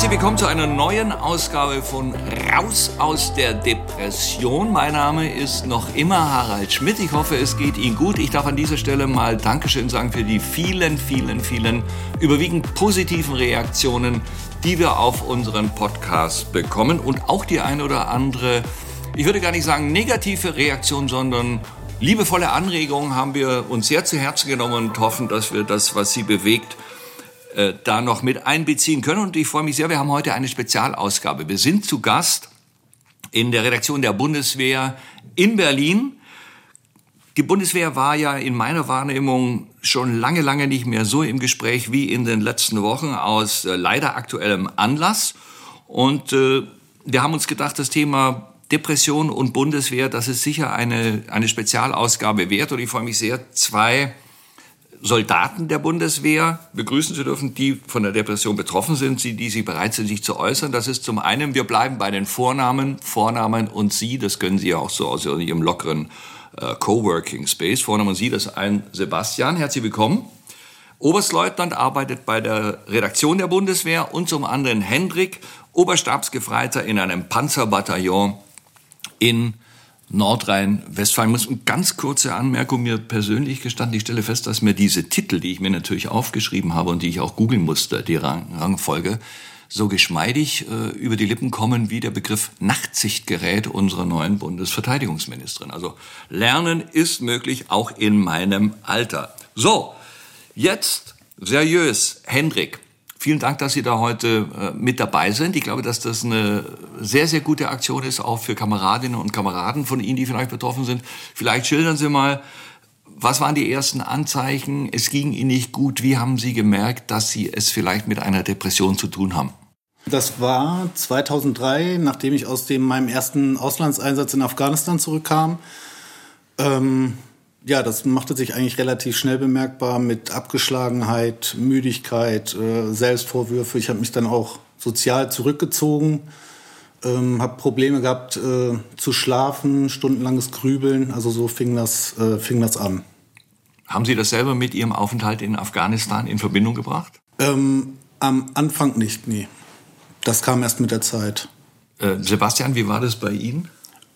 Herzlich willkommen zu einer neuen Ausgabe von Raus aus der Depression. Mein Name ist noch immer Harald Schmidt. Ich hoffe, es geht Ihnen gut. Ich darf an dieser Stelle mal Dankeschön sagen für die vielen, vielen, vielen überwiegend positiven Reaktionen, die wir auf unseren Podcast bekommen und auch die eine oder andere, ich würde gar nicht sagen negative Reaktion, sondern liebevolle Anregungen haben wir uns sehr zu Herzen genommen und hoffen, dass wir das, was Sie bewegt, äh, da noch mit einbeziehen können. Und ich freue mich sehr, wir haben heute eine Spezialausgabe. Wir sind zu Gast in der Redaktion der Bundeswehr in Berlin. Die Bundeswehr war ja in meiner Wahrnehmung schon lange, lange nicht mehr so im Gespräch wie in den letzten Wochen aus äh, leider aktuellem Anlass. Und äh, wir haben uns gedacht, das Thema Depression und Bundeswehr, das ist sicher eine, eine Spezialausgabe wert. Und ich freue mich sehr, zwei Soldaten der Bundeswehr begrüßen zu dürfen, die von der Depression betroffen sind, die, sie bereit sind, sich zu äußern. Das ist zum einen, wir bleiben bei den Vornamen, Vornamen und Sie, das können Sie ja auch so aus Ihrem lockeren äh, Coworking Space. Vornamen und Sie, das ist ein Sebastian. Herzlich willkommen. Oberstleutnant arbeitet bei der Redaktion der Bundeswehr und zum anderen Hendrik, Oberstabsgefreiter in einem Panzerbataillon in Nordrhein-Westfalen. Muss eine ganz kurze Anmerkung mir persönlich gestanden. Ich stelle fest, dass mir diese Titel, die ich mir natürlich aufgeschrieben habe und die ich auch googeln musste, die Rang Rangfolge, so geschmeidig äh, über die Lippen kommen wie der Begriff Nachtsichtgerät unserer neuen Bundesverteidigungsministerin. Also Lernen ist möglich, auch in meinem Alter. So, jetzt seriös, Hendrik. Vielen Dank, dass Sie da heute äh, mit dabei sind. Ich glaube, dass das eine sehr, sehr gute Aktion ist, auch für Kameradinnen und Kameraden von Ihnen, die vielleicht betroffen sind. Vielleicht schildern Sie mal, was waren die ersten Anzeichen? Es ging Ihnen nicht gut. Wie haben Sie gemerkt, dass Sie es vielleicht mit einer Depression zu tun haben? Das war 2003, nachdem ich aus dem, meinem ersten Auslandseinsatz in Afghanistan zurückkam. Ähm, ja, das machte sich eigentlich relativ schnell bemerkbar mit Abgeschlagenheit, Müdigkeit, äh, Selbstvorwürfe. Ich habe mich dann auch sozial zurückgezogen, ähm, habe Probleme gehabt äh, zu schlafen, stundenlanges Grübeln. Also so fing das, äh, fing das an. Haben Sie das selber mit Ihrem Aufenthalt in Afghanistan in Verbindung gebracht? Ähm, am Anfang nicht, nee. Das kam erst mit der Zeit. Äh, Sebastian, wie war das bei Ihnen?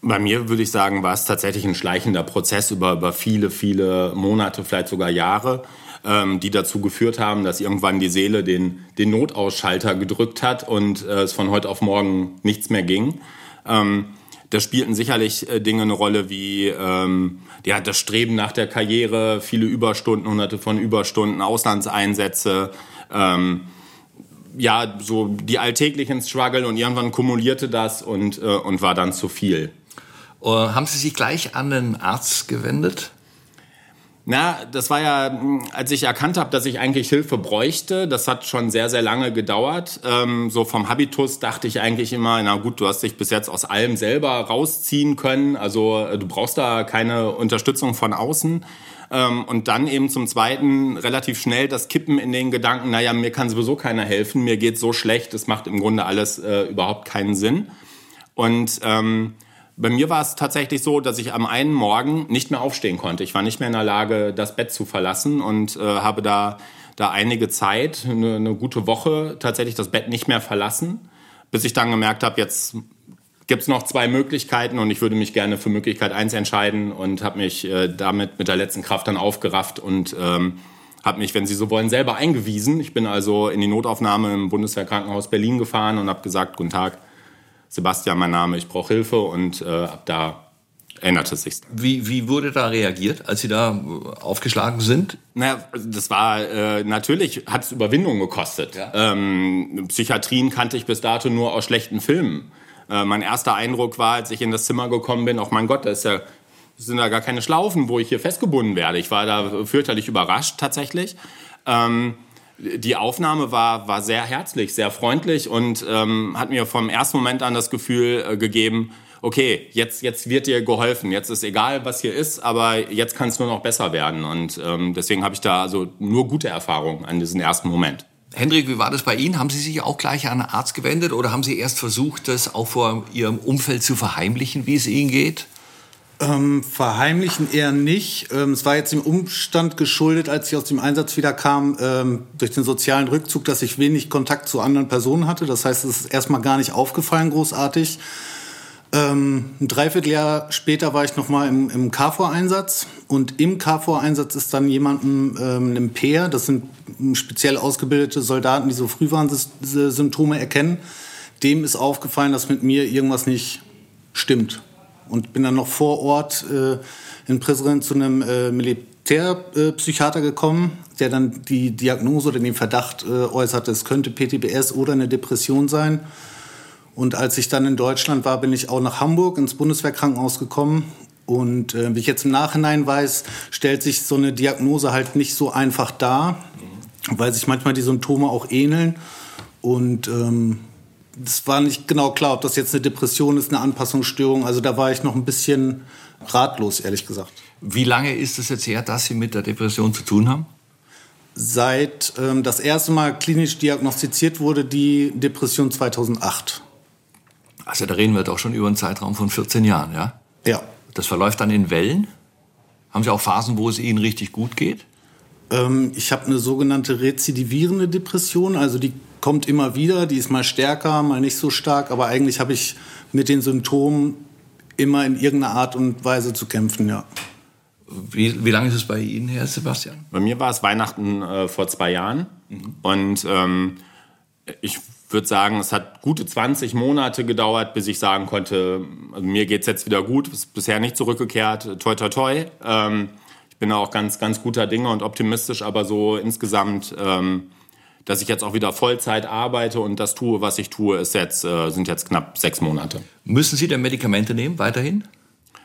Bei mir würde ich sagen, war es tatsächlich ein schleichender Prozess über, über viele, viele Monate, vielleicht sogar Jahre, ähm, die dazu geführt haben, dass irgendwann die Seele den, den Notausschalter gedrückt hat und äh, es von heute auf morgen nichts mehr ging. Ähm, da spielten sicherlich äh, Dinge eine Rolle wie ähm, ja, das Streben nach der Karriere, viele Überstunden, hunderte von Überstunden, Auslandseinsätze, ähm, ja, so die alltäglichen Struggle und irgendwann kumulierte das und, äh, und war dann zu viel. Äh, haben Sie sich gleich an den Arzt gewendet? Na, das war ja, hm, als ich erkannt habe, dass ich eigentlich Hilfe bräuchte, das hat schon sehr, sehr lange gedauert. Ähm, so vom Habitus dachte ich eigentlich immer, na gut, du hast dich bis jetzt aus allem selber rausziehen können, also äh, du brauchst da keine Unterstützung von außen. Ähm, und dann eben zum Zweiten relativ schnell das Kippen in den Gedanken, naja, mir kann sowieso keiner helfen, mir geht so schlecht, es macht im Grunde alles äh, überhaupt keinen Sinn. Und ähm, bei mir war es tatsächlich so, dass ich am einen Morgen nicht mehr aufstehen konnte. Ich war nicht mehr in der Lage, das Bett zu verlassen und äh, habe da, da einige Zeit, eine, eine gute Woche, tatsächlich das Bett nicht mehr verlassen, bis ich dann gemerkt habe, jetzt gibt es noch zwei Möglichkeiten und ich würde mich gerne für Möglichkeit eins entscheiden und habe mich äh, damit mit der letzten Kraft dann aufgerafft und ähm, habe mich, wenn Sie so wollen, selber eingewiesen. Ich bin also in die Notaufnahme im Bundeswehrkrankenhaus Berlin gefahren und habe gesagt, guten Tag, Sebastian, mein Name, ich brauche Hilfe und äh, ab da änderte es sich. Wie, wie wurde da reagiert, als Sie da aufgeschlagen sind? Naja, das war äh, natürlich, hat es Überwindung gekostet. Ja. Ähm, Psychiatrien kannte ich bis dato nur aus schlechten Filmen. Äh, mein erster Eindruck war, als ich in das Zimmer gekommen bin, auch mein Gott, da ist ja, sind da gar keine Schlaufen, wo ich hier festgebunden werde. Ich war da fürchterlich überrascht tatsächlich. Ähm, die Aufnahme war, war sehr herzlich, sehr freundlich und ähm, hat mir vom ersten Moment an das Gefühl äh, gegeben, okay, jetzt, jetzt wird dir geholfen, jetzt ist egal, was hier ist, aber jetzt kann es nur noch besser werden. Und ähm, deswegen habe ich da also nur gute Erfahrungen an diesem ersten Moment. Hendrik, wie war das bei Ihnen? Haben Sie sich auch gleich an einen Arzt gewendet oder haben Sie erst versucht, das auch vor Ihrem Umfeld zu verheimlichen, wie es Ihnen geht? Ähm, verheimlichen eher nicht. Ähm, es war jetzt dem Umstand geschuldet, als ich aus dem Einsatz wieder kam, ähm, durch den sozialen Rückzug, dass ich wenig Kontakt zu anderen Personen hatte. Das heißt, es ist erstmal gar nicht aufgefallen, großartig. Ähm, ein Dreivierteljahr später war ich nochmal im, im KFOR-Einsatz und im KFOR-Einsatz ist dann jemandem, ähm, einem Peer, das sind speziell ausgebildete Soldaten, die so Frühwarnsymptome erkennen, dem ist aufgefallen, dass mit mir irgendwas nicht stimmt. Und bin dann noch vor Ort äh, in Präsident zu einem äh, Militärpsychiater gekommen, der dann die Diagnose oder den Verdacht äh, äußerte, es könnte PTBS oder eine Depression sein. Und als ich dann in Deutschland war, bin ich auch nach Hamburg ins Bundeswehrkrankenhaus gekommen. Und äh, wie ich jetzt im Nachhinein weiß, stellt sich so eine Diagnose halt nicht so einfach dar, weil sich manchmal die Symptome auch ähneln. Und ähm, es war nicht genau klar, ob das jetzt eine Depression ist, eine Anpassungsstörung. Also da war ich noch ein bisschen ratlos, ehrlich gesagt. Wie lange ist es jetzt her, dass Sie mit der Depression zu tun haben? Seit ähm, das erste Mal klinisch diagnostiziert wurde, die Depression 2008. Also da reden wir doch schon über einen Zeitraum von 14 Jahren, ja? Ja. Das verläuft dann in Wellen? Haben Sie auch Phasen, wo es Ihnen richtig gut geht? Ähm, ich habe eine sogenannte rezidivierende Depression, also die kommt immer wieder, die ist mal stärker, mal nicht so stark, aber eigentlich habe ich mit den Symptomen immer in irgendeiner Art und Weise zu kämpfen, ja. Wie, wie lange ist es bei Ihnen her, Sebastian? Bei mir war es Weihnachten äh, vor zwei Jahren mhm. und ähm, ich würde sagen, es hat gute 20 Monate gedauert, bis ich sagen konnte, also mir es jetzt wieder gut, ist bisher nicht zurückgekehrt, toi toi toi. Ähm, ich bin auch ganz, ganz guter Dinge und optimistisch, aber so insgesamt, ähm, dass ich jetzt auch wieder Vollzeit arbeite und das tue, was ich tue, ist jetzt, äh, sind jetzt knapp sechs Monate. Müssen Sie denn Medikamente nehmen, weiterhin?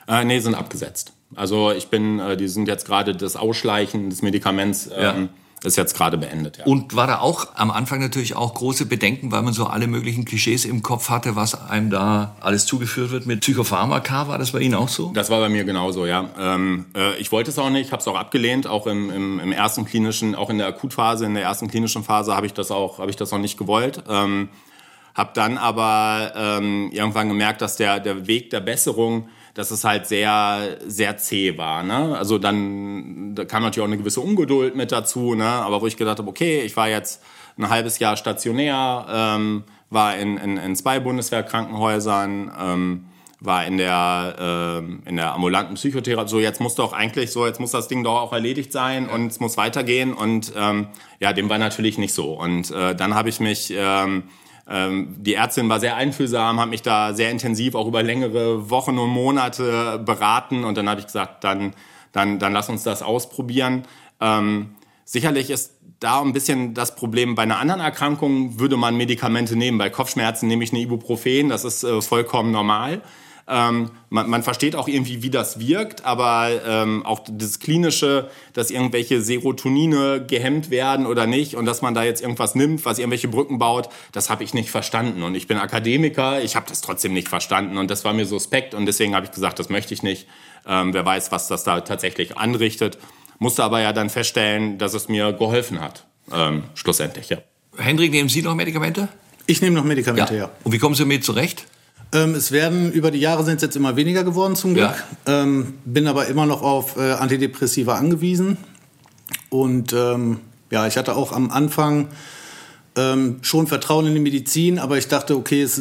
Äh, nee, sind abgesetzt. Also ich bin, äh, die sind jetzt gerade das Ausschleichen des Medikaments. Ähm, ja ist jetzt gerade beendet. Ja. Und war da auch am Anfang natürlich auch große Bedenken, weil man so alle möglichen Klischees im Kopf hatte, was einem da alles zugeführt wird mit Psychopharmaka. War das bei Ihnen auch so? Das war bei mir genauso, ja. Ähm, äh, ich wollte es auch nicht, habe es auch abgelehnt, auch im, im, im, ersten klinischen, auch in der Akutphase, in der ersten klinischen Phase habe ich das auch, habe ich das auch nicht gewollt. Ähm, habe dann aber ähm, irgendwann gemerkt, dass der, der Weg der Besserung dass es halt sehr, sehr zäh war. Ne? Also dann da kam natürlich auch eine gewisse Ungeduld mit dazu, ne? aber wo ich gedacht habe, okay, ich war jetzt ein halbes Jahr stationär, ähm, war in, in, in zwei Bundeswehrkrankenhäusern, ähm, war in der, äh, in der ambulanten Psychotherapie. So, jetzt muss doch eigentlich so, jetzt muss das Ding doch auch erledigt sein und es muss weitergehen. Und ähm, ja, dem war natürlich nicht so. Und äh, dann habe ich mich ähm, ähm, die Ärztin war sehr einfühlsam, hat mich da sehr intensiv auch über längere Wochen und Monate beraten und dann habe ich gesagt, dann, dann, dann lass uns das ausprobieren. Ähm, sicherlich ist da ein bisschen das Problem. Bei einer anderen Erkrankung würde man Medikamente nehmen. Bei Kopfschmerzen nehme ich eine Ibuprofen, das ist äh, vollkommen normal. Ähm, man, man, versteht auch irgendwie, wie das wirkt, aber ähm, auch das Klinische, dass irgendwelche Serotonine gehemmt werden oder nicht und dass man da jetzt irgendwas nimmt, was irgendwelche Brücken baut, das habe ich nicht verstanden. Und ich bin Akademiker, ich habe das trotzdem nicht verstanden und das war mir suspekt und deswegen habe ich gesagt, das möchte ich nicht. Ähm, wer weiß, was das da tatsächlich anrichtet. Musste aber ja dann feststellen, dass es mir geholfen hat, ähm, schlussendlich, ja. Hendrik, nehmen Sie noch Medikamente? Ich nehme noch Medikamente, ja. ja. Und wie kommen Sie mit zurecht? Ähm, es werden über die Jahre sind es jetzt immer weniger geworden zum Glück. Ja. Ähm, bin aber immer noch auf äh, Antidepressiva angewiesen. Und ähm, ja, ich hatte auch am Anfang ähm, schon Vertrauen in die Medizin, aber ich dachte, okay, es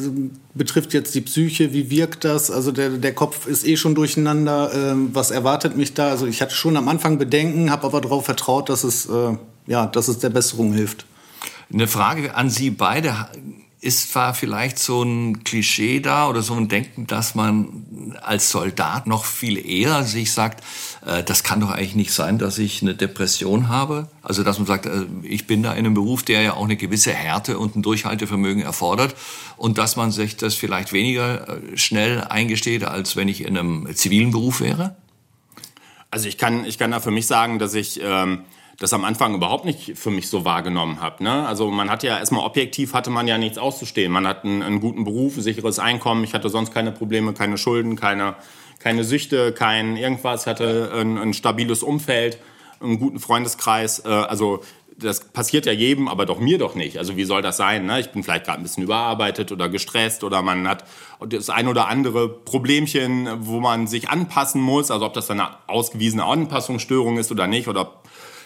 betrifft jetzt die Psyche, wie wirkt das? Also der, der Kopf ist eh schon durcheinander. Ähm, was erwartet mich da? Also ich hatte schon am Anfang Bedenken, habe aber darauf vertraut, dass es, äh, ja, dass es der Besserung hilft. Eine Frage an Sie beide ist zwar vielleicht so ein Klischee da oder so ein Denken, dass man als Soldat noch viel eher sich sagt, äh, das kann doch eigentlich nicht sein, dass ich eine Depression habe. Also dass man sagt, äh, ich bin da in einem Beruf, der ja auch eine gewisse Härte und ein Durchhaltevermögen erfordert und dass man sich das vielleicht weniger äh, schnell eingesteht, als wenn ich in einem zivilen Beruf wäre? Also ich kann, ich kann da für mich sagen, dass ich... Ähm das am Anfang überhaupt nicht für mich so wahrgenommen habe. Ne? Also man hat ja erstmal objektiv hatte man ja nichts auszustehen. Man hat einen, einen guten Beruf, ein sicheres Einkommen. Ich hatte sonst keine Probleme, keine Schulden, keine, keine Süchte, kein irgendwas. Ich hatte ein, ein stabiles Umfeld, einen guten Freundeskreis. Äh, also das passiert ja jedem, aber doch mir doch nicht. Also wie soll das sein? Ne? Ich bin vielleicht gerade ein bisschen überarbeitet oder gestresst oder man hat das ein oder andere Problemchen, wo man sich anpassen muss. Also ob das dann eine ausgewiesene Anpassungsstörung ist oder nicht. Oder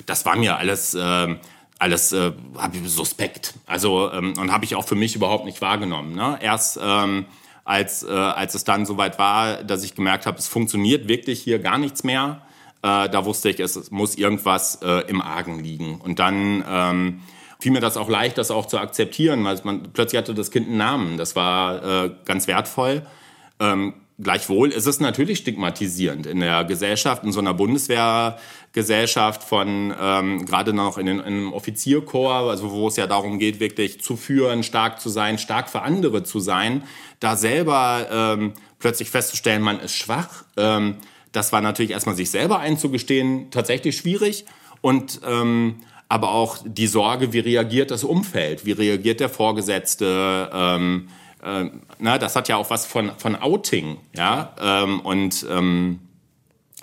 das war mir alles äh, alles äh, suspekt. Also ähm, und habe ich auch für mich überhaupt nicht wahrgenommen. Ne? Erst ähm, als, äh, als es dann soweit war, dass ich gemerkt habe, es funktioniert wirklich hier gar nichts mehr äh, da wusste ich, es muss irgendwas äh, im Argen liegen. Und dann ähm, fiel mir das auch leicht, das auch zu akzeptieren, weil man plötzlich hatte das Kind einen Namen. Das war äh, ganz wertvoll. Ähm, gleichwohl ist es natürlich stigmatisierend in der Gesellschaft, in so einer Bundeswehrgesellschaft von ähm, gerade noch in, einem Offizierkorps, also wo es ja darum geht, wirklich zu führen, stark zu sein, stark für andere zu sein, da selber ähm, plötzlich festzustellen, man ist schwach. Ähm, das war natürlich erstmal sich selber einzugestehen, tatsächlich schwierig. Und ähm, aber auch die Sorge, wie reagiert das Umfeld, wie reagiert der Vorgesetzte. Ähm, äh, na, das hat ja auch was von, von Outing. Ja? Ähm, und ähm,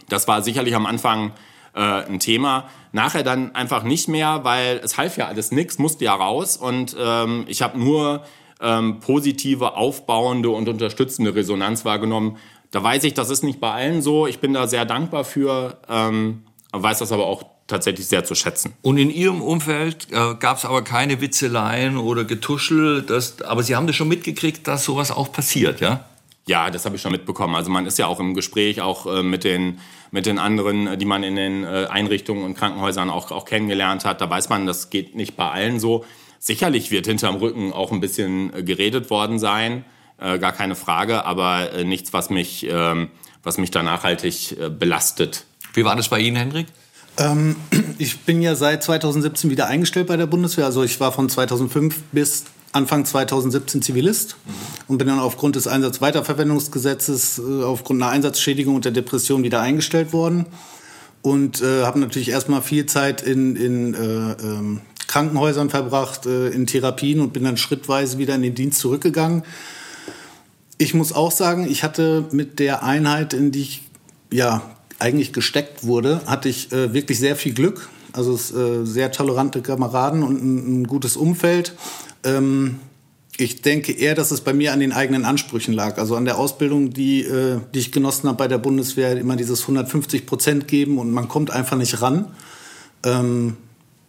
das war sicherlich am Anfang äh, ein Thema. Nachher dann einfach nicht mehr, weil es half ja alles nichts, musste ja raus. Und ähm, ich habe nur ähm, positive, aufbauende und unterstützende Resonanz wahrgenommen da weiß ich, das ist nicht bei allen so. Ich bin da sehr dankbar für, ähm, weiß das aber auch tatsächlich sehr zu schätzen. Und in Ihrem Umfeld äh, gab es aber keine Witzeleien oder Getuschel, das, aber Sie haben das schon mitgekriegt, dass sowas auch passiert, ja? Ja, das habe ich schon mitbekommen. Also man ist ja auch im Gespräch auch äh, mit den mit den anderen, die man in den äh, Einrichtungen und Krankenhäusern auch, auch kennengelernt hat. Da weiß man, das geht nicht bei allen so. Sicherlich wird hinterm Rücken auch ein bisschen äh, geredet worden sein äh, gar keine Frage, aber äh, nichts, was mich, ähm, was mich da nachhaltig belastet. Wie war das bei Ihnen, Hendrik? Ähm, ich bin ja seit 2017 wieder eingestellt bei der Bundeswehr. Also ich war von 2005 bis Anfang 2017 Zivilist und bin dann aufgrund des Einsatzweiterverwendungsgesetzes äh, aufgrund einer Einsatzschädigung und der Depression wieder eingestellt worden und äh, habe natürlich erstmal viel Zeit in, in äh, ähm, Krankenhäusern verbracht, äh, in Therapien und bin dann schrittweise wieder in den Dienst zurückgegangen. Ich muss auch sagen, ich hatte mit der Einheit, in die ich ja eigentlich gesteckt wurde, hatte ich äh, wirklich sehr viel Glück. Also äh, sehr tolerante Kameraden und ein, ein gutes Umfeld. Ähm, ich denke eher, dass es bei mir an den eigenen Ansprüchen lag. Also an der Ausbildung, die, äh, die ich genossen habe bei der Bundeswehr, immer dieses 150 Prozent geben und man kommt einfach nicht ran. Ähm,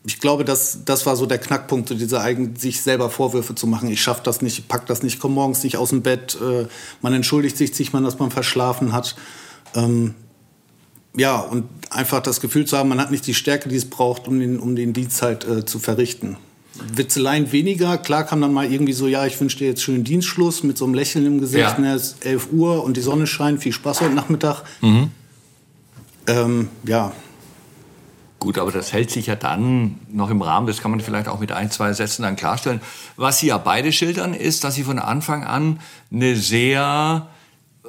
ich glaube, das, das war so der Knackpunkt, so diese eigen, sich selber Vorwürfe zu machen. Ich schaffe das nicht, ich pack das nicht, komme morgens nicht aus dem Bett. Äh, man entschuldigt sich, sich man, dass man verschlafen hat. Ähm, ja, und einfach das Gefühl zu haben, man hat nicht die Stärke, die es braucht, um den, um den Dienst halt äh, zu verrichten. Witzeleien weniger. Klar kam dann mal irgendwie so, ja, ich wünsche dir jetzt schönen Dienstschluss mit so einem Lächeln im Gesicht. Ja. Es ist 11 Uhr und die Sonne scheint, viel Spaß heute Nachmittag. Mhm. Ähm, ja, Gut, aber das hält sich ja dann noch im Rahmen, das kann man vielleicht auch mit ein, zwei Sätzen dann klarstellen. Was Sie ja beide schildern, ist, dass Sie von Anfang an eine sehr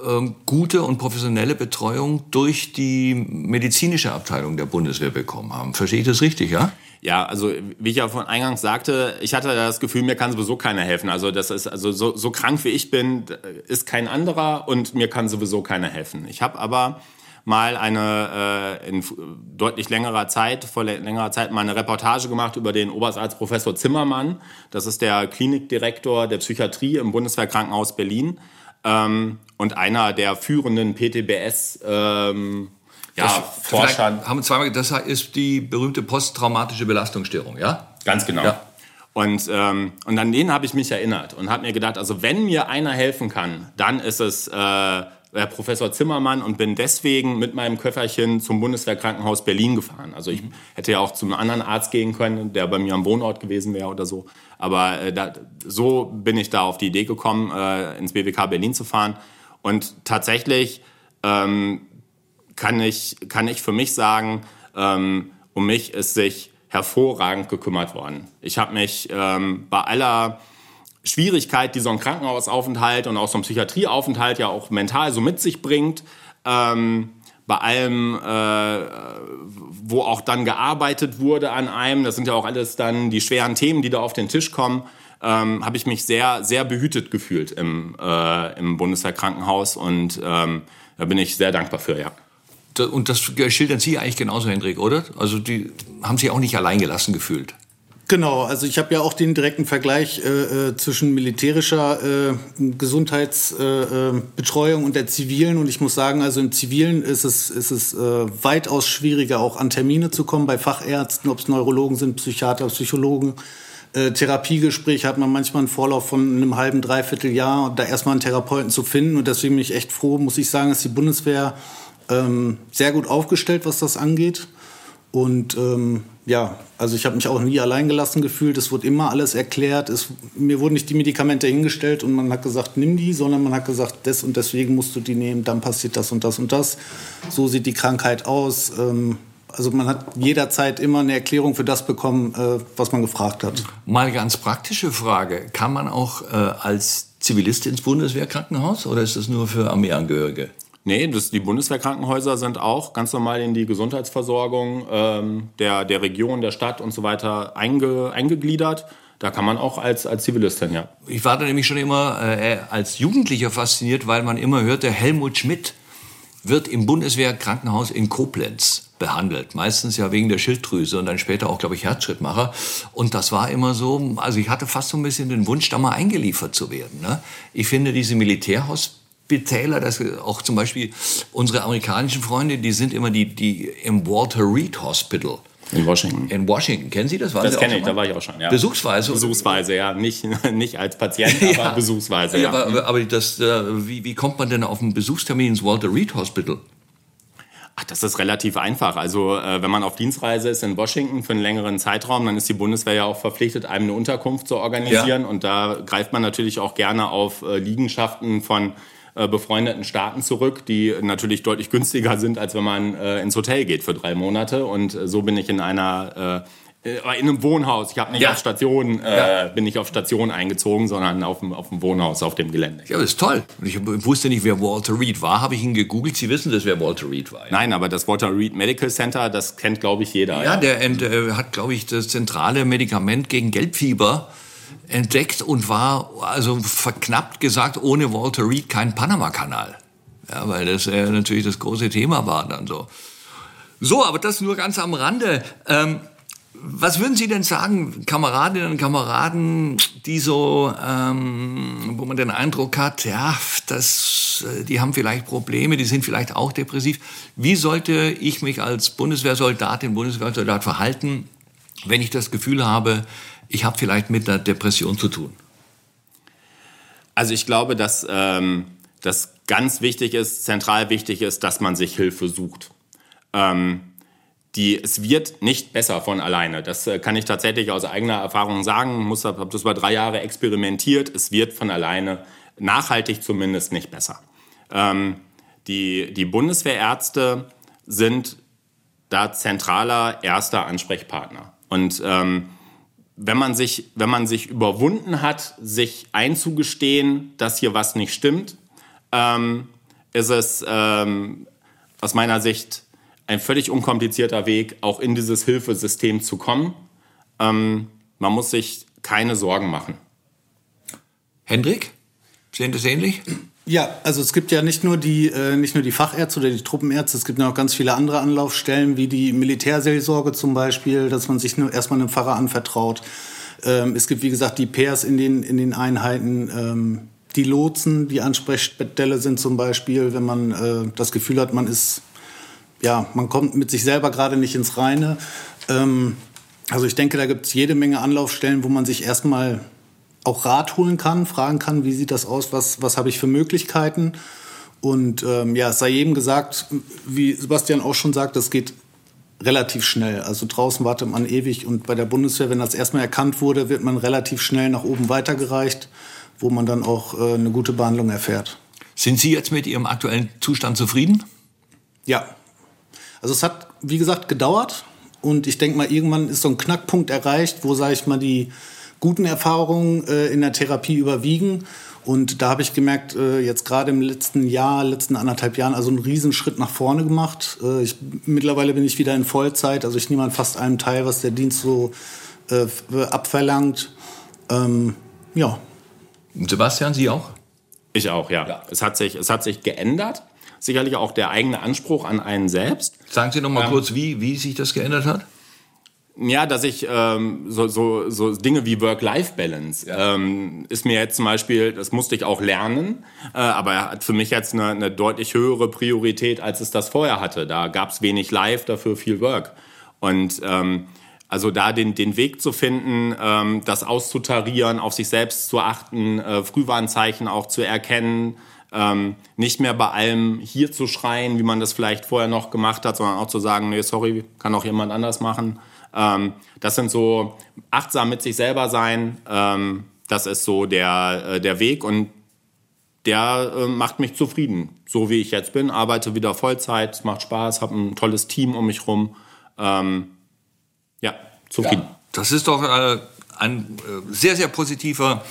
ähm, gute und professionelle Betreuung durch die medizinische Abteilung der Bundeswehr bekommen haben. Verstehe ich das richtig, ja? Ja, also wie ich ja von eingangs sagte, ich hatte das Gefühl, mir kann sowieso keiner helfen. Also das ist also so, so krank wie ich bin, ist kein anderer und mir kann sowieso keiner helfen. Ich habe aber mal eine äh, in deutlich längerer Zeit, vor längerer Zeit mal eine Reportage gemacht über den Oberstarzt Professor Zimmermann. Das ist der Klinikdirektor der Psychiatrie im Bundeswehrkrankenhaus Berlin ähm, und einer der führenden PTBS ähm, ja, Forscher. Haben zweimal, das ist die berühmte posttraumatische Belastungsstörung, ja? Ganz genau. Ja. Und, ähm, und an den habe ich mich erinnert und habe mir gedacht, also wenn mir einer helfen kann, dann ist es äh, äh, Professor Zimmermann und bin deswegen mit meinem Köfferchen zum Bundeswehrkrankenhaus Berlin gefahren. Also ich hätte ja auch zum anderen Arzt gehen können, der bei mir am Wohnort gewesen wäre oder so. Aber äh, da, so bin ich da auf die Idee gekommen, äh, ins BWK Berlin zu fahren. Und tatsächlich ähm, kann, ich, kann ich für mich sagen, ähm, um mich ist sich hervorragend gekümmert worden. Ich habe mich ähm, bei aller Schwierigkeit, die so ein Krankenhausaufenthalt und auch so ein Psychiatrieaufenthalt ja auch mental so mit sich bringt. Ähm, bei allem, äh, wo auch dann gearbeitet wurde an einem, das sind ja auch alles dann die schweren Themen, die da auf den Tisch kommen, ähm, habe ich mich sehr, sehr behütet gefühlt im, äh, im Bundeswehrkrankenhaus und ähm, da bin ich sehr dankbar für, ja. Und das schildern Sie eigentlich genauso, Hendrik, oder? Also die haben sich auch nicht allein gelassen gefühlt. Genau, also ich habe ja auch den direkten Vergleich äh, äh zwischen militärischer äh, Gesundheitsbetreuung äh, und der zivilen. Und ich muss sagen, also im zivilen ist es, ist es äh, weitaus schwieriger, auch an Termine zu kommen bei Fachärzten, ob es Neurologen sind, Psychiater, Psychologen. Äh, Therapiegespräch hat man manchmal einen Vorlauf von einem halben, dreiviertel Jahr, da erstmal einen Therapeuten zu finden. Und deswegen bin ich echt froh, muss ich sagen, dass die Bundeswehr ähm, sehr gut aufgestellt, was das angeht. Und ähm, ja, also ich habe mich auch nie allein gelassen gefühlt. Es wurde immer alles erklärt. Es, mir wurden nicht die Medikamente hingestellt und man hat gesagt, nimm die, sondern man hat gesagt, des und deswegen musst du die nehmen, dann passiert das und das und das. So sieht die Krankheit aus. Ähm, also man hat jederzeit immer eine Erklärung für das bekommen, äh, was man gefragt hat. Mal ganz praktische Frage. Kann man auch äh, als Zivilist ins Bundeswehrkrankenhaus oder ist das nur für Armeeangehörige? Nee, das, die Bundeswehrkrankenhäuser sind auch ganz normal in die Gesundheitsversorgung ähm, der, der Region, der Stadt und so weiter einge, eingegliedert. Da kann man auch als, als Zivilist hin, ja. Ich war da nämlich schon immer äh, als Jugendlicher fasziniert, weil man immer hörte, Helmut Schmidt wird im Bundeswehrkrankenhaus in Koblenz behandelt. Meistens ja wegen der Schilddrüse und dann später auch, glaube ich, Herzschrittmacher. Und das war immer so, also ich hatte fast so ein bisschen den Wunsch, da mal eingeliefert zu werden. Ne? Ich finde diese Militärhospitale Spitäler, das auch zum Beispiel unsere amerikanischen Freunde, die sind immer die, die im Walter Reed Hospital. In Washington. In Washington. Kennen Sie das? Waren das kenne ich, da war ich auch schon. Ja. Besuchsweise? Besuchsweise, ja. Nicht, nicht als Patient, ja. aber besuchsweise. Ja, ja. Aber, aber das, äh, wie, wie kommt man denn auf einen Besuchstermin ins Walter Reed Hospital? Ach, das ist relativ einfach. Also äh, wenn man auf Dienstreise ist in Washington für einen längeren Zeitraum, dann ist die Bundeswehr ja auch verpflichtet, einem eine Unterkunft zu organisieren. Ja. Und da greift man natürlich auch gerne auf äh, Liegenschaften von äh, befreundeten Staaten zurück, die natürlich deutlich günstiger sind, als wenn man äh, ins Hotel geht für drei Monate. Und äh, so bin ich in einer äh, in einem Wohnhaus. Ich habe nicht ja. auf Station, äh, ja. bin nicht auf Station eingezogen, sondern auf dem, auf dem Wohnhaus auf dem Gelände. Ja, das ist toll. Ich wusste nicht, wer Walter Reed war. Habe ich ihn gegoogelt. Sie wissen, dass wer Walter Reed war. Ja? Nein, aber das Walter Reed Medical Center, das kennt, glaube ich, jeder. Ja, der äh, hat, glaube ich, das zentrale Medikament gegen Gelbfieber entdeckt und war, also verknappt gesagt, ohne Walter Reed kein Panama-Kanal. Ja, weil das äh, natürlich das große Thema war dann so. So, aber das nur ganz am Rande. Ähm, was würden Sie denn sagen, Kameradinnen und Kameraden, die so, ähm, wo man den Eindruck hat, ja, das, äh, die haben vielleicht Probleme, die sind vielleicht auch depressiv. Wie sollte ich mich als Bundeswehrsoldatin, Bundeswehrsoldat verhalten, wenn ich das Gefühl habe, ich habe vielleicht mit einer Depression zu tun? Also ich glaube, dass ähm, das ganz wichtig ist, zentral wichtig ist, dass man sich Hilfe sucht. Ähm, die, es wird nicht besser von alleine. Das äh, kann ich tatsächlich aus eigener Erfahrung sagen. Ich habe das über drei Jahre experimentiert. Es wird von alleine nachhaltig zumindest nicht besser. Ähm, die, die Bundeswehrärzte sind da zentraler erster Ansprechpartner. Und ähm, wenn man sich, wenn man sich überwunden hat, sich einzugestehen, dass hier was nicht stimmt, ähm, ist es ähm, aus meiner Sicht ein völlig unkomplizierter Weg, auch in dieses Hilfesystem zu kommen. Ähm, man muss sich keine Sorgen machen. Hendrik, sehen das ähnlich? Ja, also es gibt ja nicht nur die äh, nicht nur die Fachärzte oder die Truppenärzte, es gibt noch ganz viele andere Anlaufstellen, wie die Militärseelsorge zum Beispiel, dass man sich nur erstmal einem Pfarrer anvertraut. Ähm, es gibt wie gesagt die Pairs in den in den Einheiten, ähm, die Lotsen, die Ansprechstelle sind zum Beispiel, wenn man äh, das Gefühl hat, man ist ja man kommt mit sich selber gerade nicht ins Reine. Ähm, also ich denke, da gibt es jede Menge Anlaufstellen, wo man sich erstmal auch Rat holen kann, fragen kann, wie sieht das aus, was, was habe ich für Möglichkeiten. Und ähm, ja, es sei jedem gesagt, wie Sebastian auch schon sagt, das geht relativ schnell. Also draußen wartet man ewig und bei der Bundeswehr, wenn das erstmal erkannt wurde, wird man relativ schnell nach oben weitergereicht, wo man dann auch äh, eine gute Behandlung erfährt. Sind Sie jetzt mit Ihrem aktuellen Zustand zufrieden? Ja. Also es hat, wie gesagt, gedauert und ich denke mal, irgendwann ist so ein Knackpunkt erreicht, wo, sage ich mal, die guten Erfahrungen äh, in der Therapie überwiegen. Und da habe ich gemerkt, äh, jetzt gerade im letzten Jahr, letzten anderthalb Jahren, also einen Riesenschritt nach vorne gemacht. Äh, ich, mittlerweile bin ich wieder in Vollzeit, also ich nehme an fast allem teil, was der Dienst so äh, abverlangt. Ähm, ja. Sebastian, Sie auch? Ich auch, ja. ja. Es, hat sich, es hat sich geändert. Sicherlich auch der eigene Anspruch an einen selbst. Sagen Sie noch mal ähm, kurz, wie, wie sich das geändert hat? Ja, dass ich ähm, so, so, so Dinge wie Work-Life-Balance ja. ähm, ist mir jetzt zum Beispiel, das musste ich auch lernen, äh, aber er hat für mich jetzt eine, eine deutlich höhere Priorität, als es das vorher hatte. Da gab es wenig Live, dafür viel Work. Und ähm, also da den, den Weg zu finden, ähm, das auszutarieren, auf sich selbst zu achten, äh, Frühwarnzeichen auch zu erkennen, ähm, nicht mehr bei allem hier zu schreien, wie man das vielleicht vorher noch gemacht hat, sondern auch zu sagen, nee, sorry, kann auch jemand anders machen. Ähm, das sind so achtsam mit sich selber sein. Ähm, das ist so der, äh, der Weg und der äh, macht mich zufrieden, so wie ich jetzt bin. Arbeite wieder Vollzeit, es macht Spaß, habe ein tolles Team um mich rum. Ähm, ja, zufrieden. Ja, das ist doch äh, ein äh, sehr, sehr positiver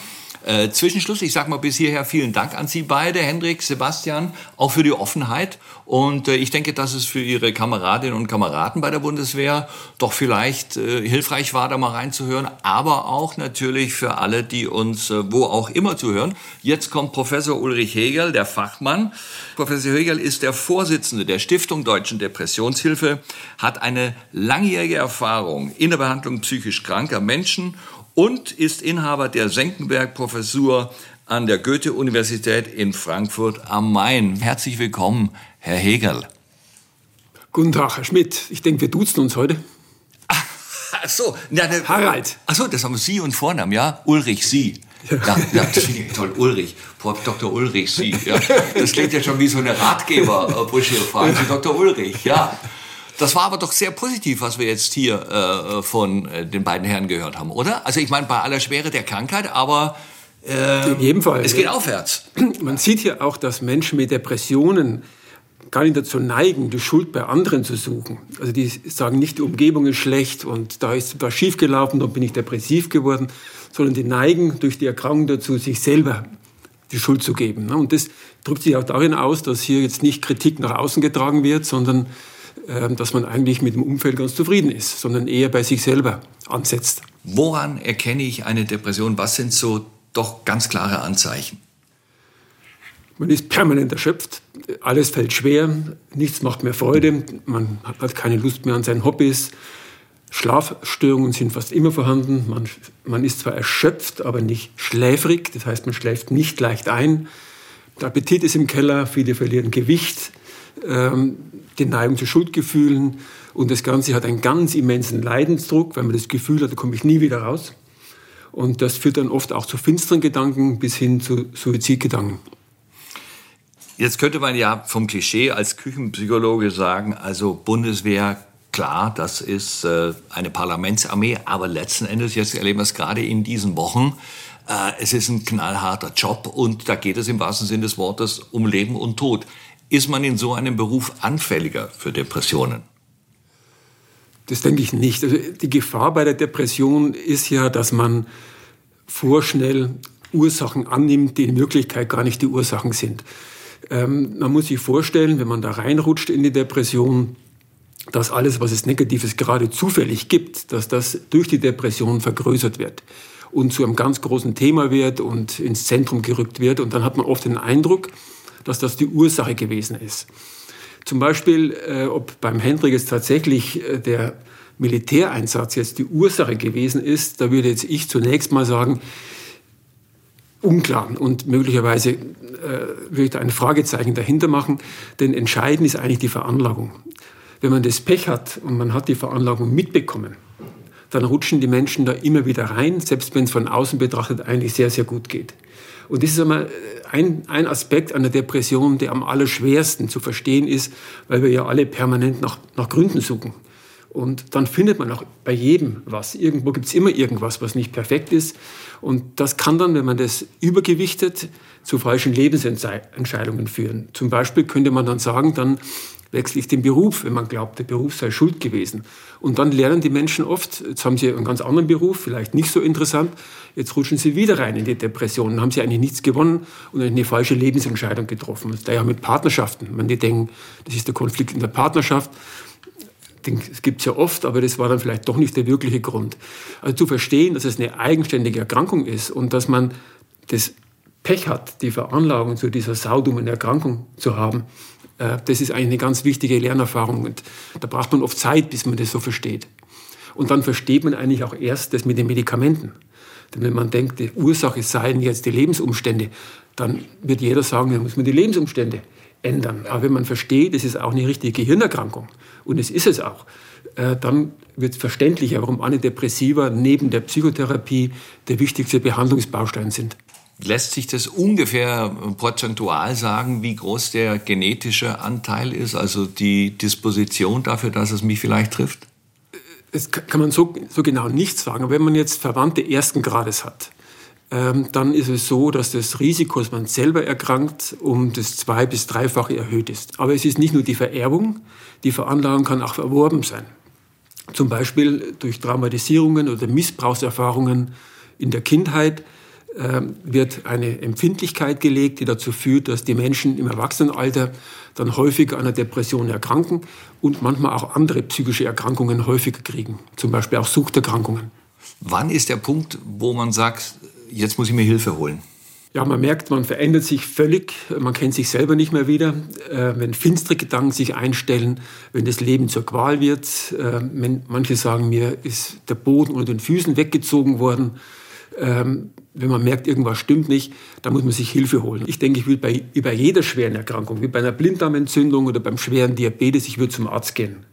äh, Zwischenschluss, ich sage mal bis hierher vielen Dank an Sie beide, Hendrik, Sebastian, auch für die Offenheit. Und äh, ich denke, dass es für Ihre Kameradinnen und Kameraden bei der Bundeswehr doch vielleicht äh, hilfreich war, da mal reinzuhören, aber auch natürlich für alle, die uns äh, wo auch immer zuhören. Jetzt kommt Professor Ulrich Hegel, der Fachmann. Professor Hegel ist der Vorsitzende der Stiftung Deutschen Depressionshilfe, hat eine langjährige Erfahrung in der Behandlung psychisch kranker Menschen und ist Inhaber der Senckenberg-Professur an der Goethe-Universität in Frankfurt am Main. Herzlich willkommen, Herr Hegel. Guten Tag, Herr Schmidt. Ich denke, wir duzen uns heute. Ach so, ja, ne, Harald. Ach so, das haben Sie und Vornamen, ja? Ulrich, Sie. Ja, ja das finde ich toll. Ulrich, Prof. Dr. Ulrich, Sie. Ja. Das klingt ja schon wie so eine Ratgeber-Broschüre. Fragen Sie Dr. Ulrich, ja. Das war aber doch sehr positiv, was wir jetzt hier äh, von äh, den beiden Herren gehört haben, oder? Also ich meine, bei aller Schwere der Krankheit, aber äh, in jedem Fall. Es geht aufwärts. Man sieht hier auch, dass Menschen mit Depressionen gar nicht dazu neigen, die Schuld bei anderen zu suchen. Also die sagen nicht, die Umgebung ist schlecht und da ist was schiefgelaufen, dann bin ich depressiv geworden, sondern die neigen durch die Erkrankung dazu, sich selber die Schuld zu geben. Ne? Und das drückt sich auch darin aus, dass hier jetzt nicht Kritik nach außen getragen wird, sondern dass man eigentlich mit dem Umfeld ganz zufrieden ist, sondern eher bei sich selber ansetzt. Woran erkenne ich eine Depression? Was sind so doch ganz klare Anzeichen? Man ist permanent erschöpft, alles fällt schwer, nichts macht mehr Freude, man hat keine Lust mehr an seinen Hobbys, Schlafstörungen sind fast immer vorhanden, man, man ist zwar erschöpft, aber nicht schläfrig, das heißt man schläft nicht leicht ein, der Appetit ist im Keller, viele verlieren Gewicht, ähm, die Neigung zu Schuldgefühlen. Und das Ganze hat einen ganz immensen Leidensdruck, weil man das Gefühl hat, da komme ich nie wieder raus. Und das führt dann oft auch zu finsteren Gedanken bis hin zu Suizidgedanken. Jetzt könnte man ja vom Klischee als Küchenpsychologe sagen, also Bundeswehr, klar, das ist äh, eine Parlamentsarmee, aber letzten Endes, jetzt erleben wir es gerade in diesen Wochen, äh, es ist ein knallharter Job und da geht es im wahrsten Sinne des Wortes um Leben und Tod. Ist man in so einem Beruf anfälliger für Depressionen? Das denke ich nicht. Also die Gefahr bei der Depression ist ja, dass man vorschnell Ursachen annimmt, die in Wirklichkeit gar nicht die Ursachen sind. Ähm, man muss sich vorstellen, wenn man da reinrutscht in die Depression, dass alles, was es Negatives gerade zufällig gibt, dass das durch die Depression vergrößert wird und zu einem ganz großen Thema wird und ins Zentrum gerückt wird. Und dann hat man oft den Eindruck, dass das die Ursache gewesen ist. Zum Beispiel, äh, ob beim Hendrik jetzt tatsächlich äh, der Militäreinsatz jetzt die Ursache gewesen ist, da würde jetzt ich zunächst mal sagen, unklar. Und möglicherweise äh, würde ich da ein Fragezeichen dahinter machen, denn entscheidend ist eigentlich die Veranlagung. Wenn man das Pech hat und man hat die Veranlagung mitbekommen, dann rutschen die Menschen da immer wieder rein, selbst wenn es von außen betrachtet eigentlich sehr, sehr gut geht. Und das ist einmal ein, ein Aspekt der Depression, der am allerschwersten zu verstehen ist, weil wir ja alle permanent nach, nach Gründen suchen. Und dann findet man auch bei jedem was. Irgendwo gibt es immer irgendwas, was nicht perfekt ist. Und das kann dann, wenn man das übergewichtet, zu falschen Lebensentscheidungen führen. Zum Beispiel könnte man dann sagen, dann wechsle ich den Beruf, wenn man glaubt, der Beruf sei schuld gewesen. Und dann lernen die Menschen oft, jetzt haben sie einen ganz anderen Beruf, vielleicht nicht so interessant, jetzt rutschen sie wieder rein in die Depression. Dann haben sie eigentlich nichts gewonnen und eine falsche Lebensentscheidung getroffen. Das ist ja mit Partnerschaften. Man die denken, das ist der Konflikt in der Partnerschaft. Das gibt es ja oft, aber das war dann vielleicht doch nicht der wirkliche Grund. Also zu verstehen, dass es eine eigenständige Erkrankung ist und dass man das Pech hat, die Veranlagung zu dieser saudummen Erkrankung zu haben, das ist eigentlich eine ganz wichtige Lernerfahrung und da braucht man oft Zeit, bis man das so versteht. Und dann versteht man eigentlich auch erst das mit den Medikamenten. Denn wenn man denkt, die Ursache seien jetzt die Lebensumstände, dann wird jeder sagen, dann muss man die Lebensumstände ändern. Aber wenn man versteht, es ist auch eine richtige Gehirnerkrankung, und es ist es auch, äh, dann wird es verständlicher, warum Antidepressiva neben der Psychotherapie der wichtigste Behandlungsbaustein sind. Lässt sich das ungefähr prozentual sagen, wie groß der genetische Anteil ist, also die Disposition dafür, dass es mich vielleicht trifft? Das kann man so, so genau nicht sagen. Wenn man jetzt Verwandte ersten Grades hat, ähm, dann ist es so, dass das Risiko, dass man selber erkrankt, um das zwei- bis dreifache erhöht ist. Aber es ist nicht nur die Vererbung, die Veranlagung kann auch erworben sein. Zum Beispiel durch Traumatisierungen oder Missbrauchserfahrungen in der Kindheit wird eine Empfindlichkeit gelegt, die dazu führt, dass die Menschen im Erwachsenenalter dann häufiger an einer Depression erkranken und manchmal auch andere psychische Erkrankungen häufiger kriegen, zum Beispiel auch Suchterkrankungen. Wann ist der Punkt, wo man sagt, jetzt muss ich mir Hilfe holen? Ja, man merkt, man verändert sich völlig, man kennt sich selber nicht mehr wieder. Äh, wenn finstere Gedanken sich einstellen, wenn das Leben zur Qual wird, äh, wenn, manche sagen mir, ist der Boden unter den Füßen weggezogen worden. Ähm, wenn man merkt, irgendwas stimmt nicht, dann muss man sich Hilfe holen. Ich denke, ich will bei, bei jeder schweren Erkrankung, wie bei einer Blinddarmentzündung oder beim schweren Diabetes, ich würde zum Arzt gehen.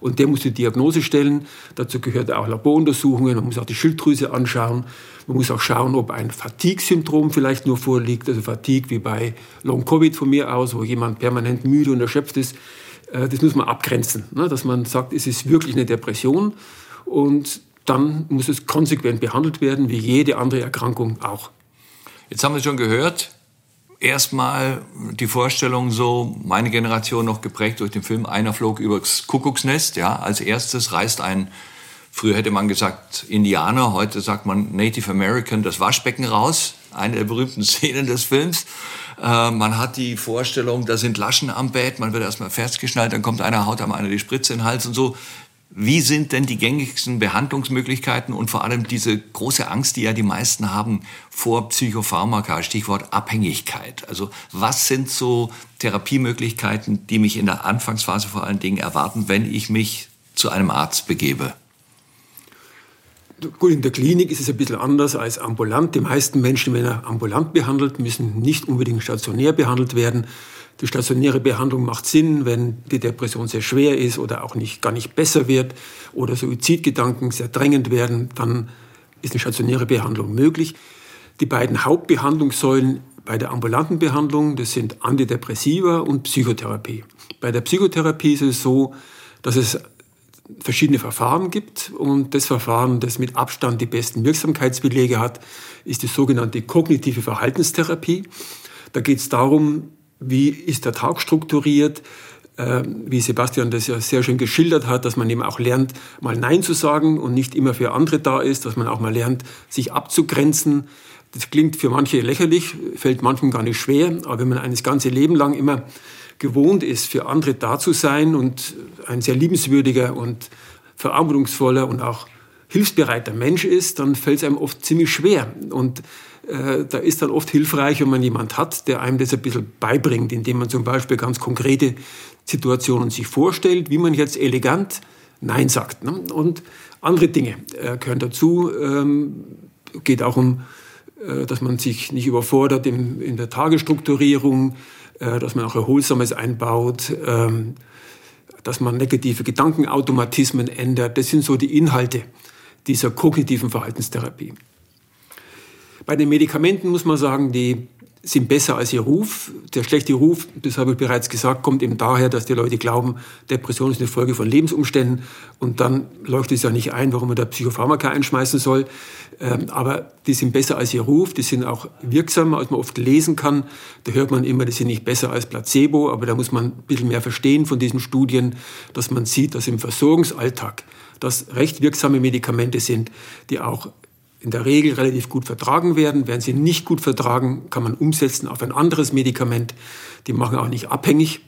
Und der muss die Diagnose stellen. Dazu gehört auch Laboruntersuchungen. Man muss auch die Schilddrüse anschauen. Man muss auch schauen, ob ein Fatigue-Syndrom vielleicht nur vorliegt. Also Fatigue wie bei Long-Covid von mir aus, wo jemand permanent müde und erschöpft ist. Äh, das muss man abgrenzen, ne? dass man sagt, es ist wirklich eine Depression. Und dann muss es konsequent behandelt werden, wie jede andere Erkrankung auch. Jetzt haben wir schon gehört, erstmal die Vorstellung so, meine Generation noch geprägt durch den Film Einer flog übers Kuckucksnest. Ja, als erstes reißt ein, früher hätte man gesagt Indianer, heute sagt man Native American, das Waschbecken raus. Eine der berühmten Szenen des Films. Äh, man hat die Vorstellung, da sind Laschen am Bett, man wird erstmal festgeschnallt, dann kommt einer, haut einem einer die Spritze in den Hals und so. Wie sind denn die gängigsten Behandlungsmöglichkeiten und vor allem diese große Angst, die ja die meisten haben vor Psychopharmaka, Stichwort Abhängigkeit? Also was sind so Therapiemöglichkeiten, die mich in der Anfangsphase vor allen Dingen erwarten, wenn ich mich zu einem Arzt begebe? Gut, in der Klinik ist es ein bisschen anders als ambulant. Die meisten Menschen, wenn er ambulant behandelt, müssen nicht unbedingt stationär behandelt werden. Die stationäre Behandlung macht Sinn, wenn die Depression sehr schwer ist oder auch nicht, gar nicht besser wird oder Suizidgedanken sehr drängend werden, dann ist eine stationäre Behandlung möglich. Die beiden Hauptbehandlungssäulen bei der ambulanten Behandlung, das sind Antidepressiva und Psychotherapie. Bei der Psychotherapie ist es so, dass es verschiedene Verfahren gibt und das Verfahren, das mit Abstand die besten Wirksamkeitsbelege hat, ist die sogenannte kognitive Verhaltenstherapie. Da geht es darum, wie ist der Tag strukturiert, ähm, wie Sebastian das ja sehr schön geschildert hat, dass man eben auch lernt, mal Nein zu sagen und nicht immer für andere da ist, dass man auch mal lernt, sich abzugrenzen. Das klingt für manche lächerlich, fällt manchen gar nicht schwer, aber wenn man eines ganze Leben lang immer gewohnt ist, für andere da zu sein und ein sehr liebenswürdiger und verarmutungsvoller und auch hilfsbereiter Mensch ist, dann fällt es einem oft ziemlich schwer. Und äh, da ist dann oft hilfreich, wenn man jemand hat, der einem das ein bisschen beibringt, indem man zum Beispiel ganz konkrete Situationen sich vorstellt, wie man jetzt elegant Nein sagt. Ne? Und andere Dinge äh, gehören dazu. Ähm, geht auch um, äh, dass man sich nicht überfordert in, in der Tagesstrukturierung, äh, dass man auch Erholsames einbaut, ähm, dass man negative Gedankenautomatismen ändert. Das sind so die Inhalte dieser kognitiven Verhaltenstherapie. Bei den Medikamenten muss man sagen, die sind besser als ihr Ruf. Der schlechte Ruf, das habe ich bereits gesagt, kommt eben daher, dass die Leute glauben, Depression ist eine Folge von Lebensumständen und dann läuft es ja nicht ein, warum man da Psychopharmaka einschmeißen soll. Ähm, aber die sind besser als ihr Ruf, die sind auch wirksamer, als man oft lesen kann. Da hört man immer, die sind nicht besser als Placebo, aber da muss man ein bisschen mehr verstehen von diesen Studien, dass man sieht, dass im Versorgungsalltag das recht wirksame Medikamente sind, die auch in der Regel relativ gut vertragen werden. Werden sie nicht gut vertragen, kann man umsetzen auf ein anderes Medikament. Die machen auch nicht abhängig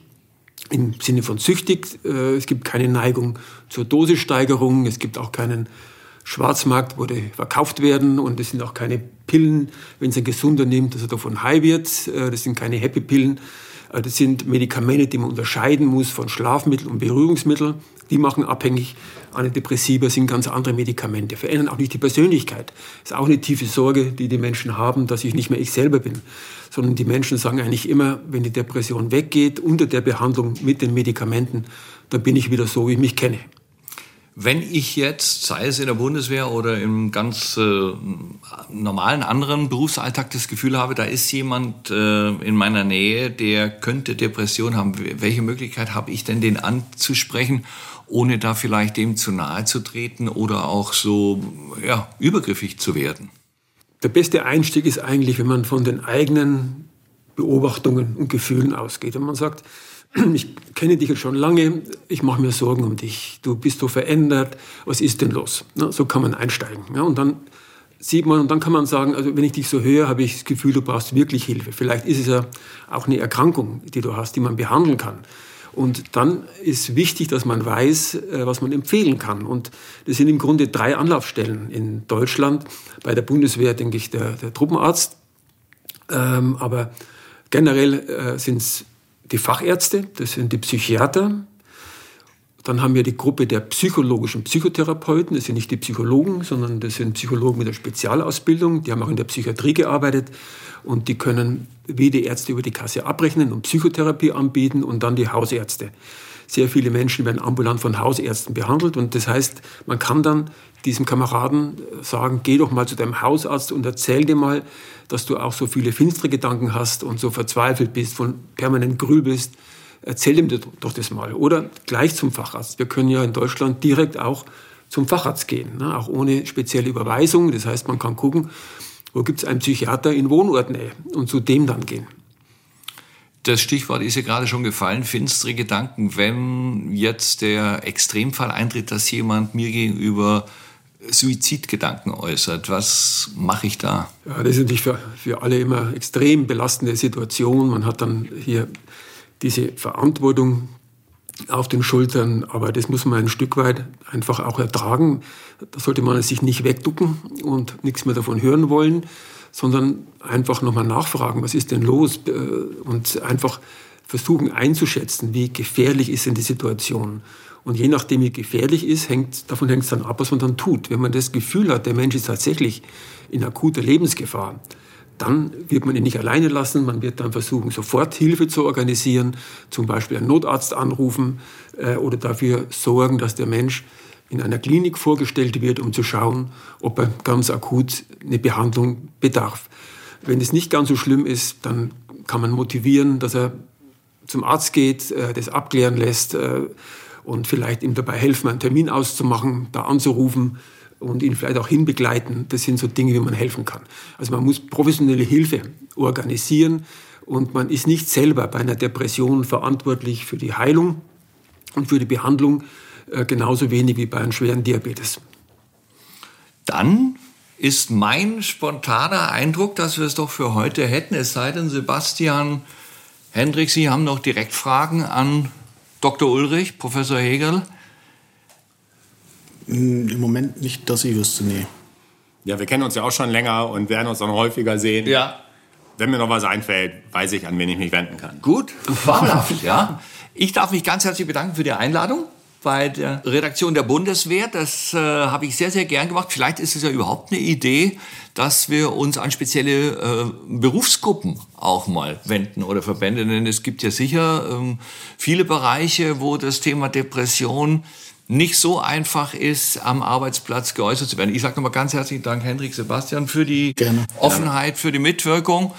im Sinne von süchtig. Äh, es gibt keine Neigung zur Dosissteigerung. Es gibt auch keinen Schwarzmarkt, wo die verkauft werden. Und es sind auch keine Pillen, wenn es ein Gesunder nimmt, dass er davon high wird. Äh, das sind keine Happy-Pillen. Äh, das sind Medikamente, die man unterscheiden muss von Schlafmitteln und Berührungsmitteln. Die machen abhängig. Antidepressiva sind ganz andere Medikamente, verändern auch nicht die Persönlichkeit. Das ist auch eine tiefe Sorge, die die Menschen haben, dass ich nicht mehr ich selber bin. Sondern die Menschen sagen eigentlich immer, wenn die Depression weggeht, unter der Behandlung mit den Medikamenten, dann bin ich wieder so, wie ich mich kenne. Wenn ich jetzt, sei es in der Bundeswehr oder im ganz äh, normalen anderen Berufsalltag das Gefühl habe, da ist jemand äh, in meiner Nähe, der könnte Depression haben, welche Möglichkeit habe ich denn, den anzusprechen, ohne da vielleicht dem zu nahe zu treten oder auch so ja, übergriffig zu werden? Der beste Einstieg ist eigentlich, wenn man von den eigenen Beobachtungen und Gefühlen ausgeht. Und man sagt, ich kenne dich jetzt schon lange, ich mache mir Sorgen um dich, du bist so verändert, was ist denn los? so kann man einsteigen. und dann sieht man, und dann kann man sagen, also wenn ich dich so höre, habe ich das Gefühl, du brauchst wirklich Hilfe. Vielleicht ist es ja auch eine Erkrankung, die du hast, die man behandeln kann. Und dann ist wichtig, dass man weiß, äh, was man empfehlen kann. Und das sind im Grunde drei Anlaufstellen in Deutschland. Bei der Bundeswehr, denke ich, der, der Truppenarzt. Ähm, aber generell äh, sind es die Fachärzte, das sind die Psychiater. Dann haben wir die Gruppe der psychologischen Psychotherapeuten, das sind nicht die Psychologen, sondern das sind Psychologen mit der Spezialausbildung, die haben auch in der Psychiatrie gearbeitet und die können wie die Ärzte über die Kasse abrechnen und Psychotherapie anbieten und dann die Hausärzte. Sehr viele Menschen werden ambulant von Hausärzten behandelt und das heißt, man kann dann diesem Kameraden sagen, geh doch mal zu deinem Hausarzt und erzähl dir mal, dass du auch so viele finstere Gedanken hast und so verzweifelt bist, von permanent grübelst. Erzähl ihm doch das mal. Oder gleich zum Facharzt. Wir können ja in Deutschland direkt auch zum Facharzt gehen, ne? auch ohne spezielle Überweisung. Das heißt, man kann gucken, wo gibt es einen Psychiater in Wohnortnähe und zu dem dann gehen. Das Stichwort ist ja gerade schon gefallen, finstere Gedanken. Wenn jetzt der Extremfall eintritt, dass jemand mir gegenüber Suizidgedanken äußert. Was mache ich da? Ja, das ist natürlich für, für alle immer extrem belastende Situation. Man hat dann hier diese Verantwortung auf den Schultern, aber das muss man ein Stück weit einfach auch ertragen. Da sollte man sich nicht wegducken und nichts mehr davon hören wollen, sondern einfach nochmal nachfragen, was ist denn los äh, und einfach versuchen einzuschätzen, wie gefährlich ist denn die Situation. Und je nachdem, wie gefährlich ist, hängt, davon hängt es dann ab, was man dann tut. Wenn man das Gefühl hat, der Mensch ist tatsächlich in akuter Lebensgefahr, dann wird man ihn nicht alleine lassen. Man wird dann versuchen, sofort Hilfe zu organisieren, zum Beispiel einen Notarzt anrufen äh, oder dafür sorgen, dass der Mensch in einer Klinik vorgestellt wird, um zu schauen, ob er ganz akut eine Behandlung bedarf. Wenn es nicht ganz so schlimm ist, dann kann man motivieren, dass er zum Arzt geht, äh, das abklären lässt, äh, und vielleicht ihm dabei helfen, einen Termin auszumachen, da anzurufen und ihn vielleicht auch hinbegleiten. Das sind so Dinge, wie man helfen kann. Also man muss professionelle Hilfe organisieren und man ist nicht selber bei einer Depression verantwortlich für die Heilung und für die Behandlung, genauso wenig wie bei einem schweren Diabetes. Dann ist mein spontaner Eindruck, dass wir es doch für heute hätten, es sei denn, Sebastian Hendrik, Sie haben noch direkt Fragen an Dr. Ulrich, Professor Hegel? Hm, Im Moment nicht, dass ich wüsste, nee. Ja, wir kennen uns ja auch schon länger und werden uns auch noch häufiger sehen. Ja. Wenn mir noch was einfällt, weiß ich, an wen ich mich wenden kann. Gut, fabelhaft, ja. Ich darf mich ganz herzlich bedanken für die Einladung bei der Redaktion der Bundeswehr. Das äh, habe ich sehr, sehr gern gemacht. Vielleicht ist es ja überhaupt eine Idee, dass wir uns an spezielle äh, Berufsgruppen auch mal wenden oder Verbände. Denn es gibt ja sicher ähm, viele Bereiche, wo das Thema Depression nicht so einfach ist, am Arbeitsplatz geäußert zu werden. Ich sage nochmal ganz herzlichen Dank, Hendrik Sebastian, für die Gerne. Offenheit, für die Mitwirkung.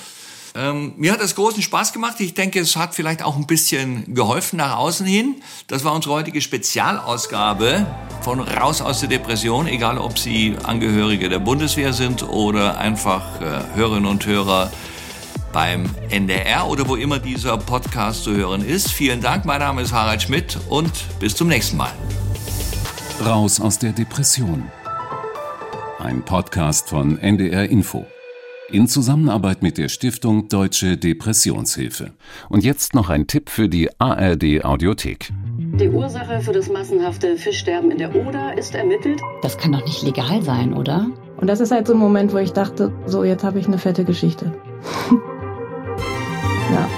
Ähm, mir hat das großen Spaß gemacht. Ich denke, es hat vielleicht auch ein bisschen geholfen nach außen hin. Das war unsere heutige Spezialausgabe von Raus aus der Depression, egal ob Sie Angehörige der Bundeswehr sind oder einfach äh, Hörerinnen und Hörer beim NDR oder wo immer dieser Podcast zu hören ist. Vielen Dank, mein Name ist Harald Schmidt und bis zum nächsten Mal. Raus aus der Depression. Ein Podcast von NDR Info in Zusammenarbeit mit der Stiftung Deutsche Depressionshilfe. Und jetzt noch ein Tipp für die ARD Audiothek. Die Ursache für das massenhafte Fischsterben in der Oder ist ermittelt. Das kann doch nicht legal sein, oder? Und das ist halt so ein Moment, wo ich dachte, so jetzt habe ich eine fette Geschichte. ja.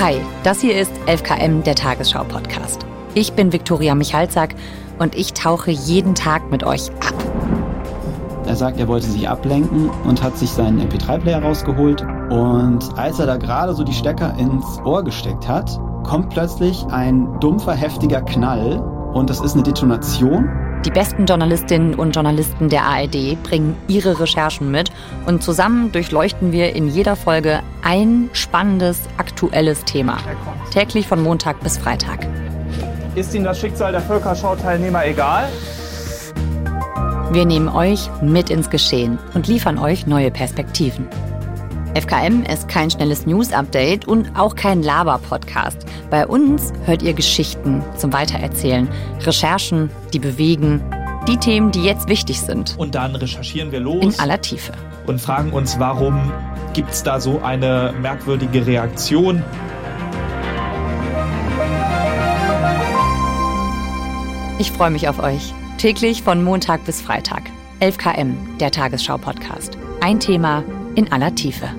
Hi, das hier ist 11KM, der Tagesschau-Podcast. Ich bin Viktoria Michalzack und ich tauche jeden Tag mit euch ab. Er sagt, er wollte sich ablenken und hat sich seinen MP3-Player rausgeholt. Und als er da gerade so die Stecker ins Ohr gesteckt hat, kommt plötzlich ein dumpfer, heftiger Knall. Und das ist eine Detonation. Die besten Journalistinnen und Journalisten der ARD bringen ihre Recherchen mit und zusammen durchleuchten wir in jeder Folge ein spannendes, aktuelles Thema. Täglich von Montag bis Freitag. Ist Ihnen das Schicksal der Völkerschau-Teilnehmer egal? Wir nehmen euch mit ins Geschehen und liefern euch neue Perspektiven. FKM ist kein schnelles News-Update und auch kein Laber-Podcast. Bei uns hört ihr Geschichten zum Weitererzählen, Recherchen, die bewegen, die Themen, die jetzt wichtig sind. Und dann recherchieren wir los. In aller Tiefe. Und fragen uns, warum gibt es da so eine merkwürdige Reaktion? Ich freue mich auf euch. Täglich von Montag bis Freitag. 11 km, der Tagesschau-Podcast. Ein Thema in aller Tiefe.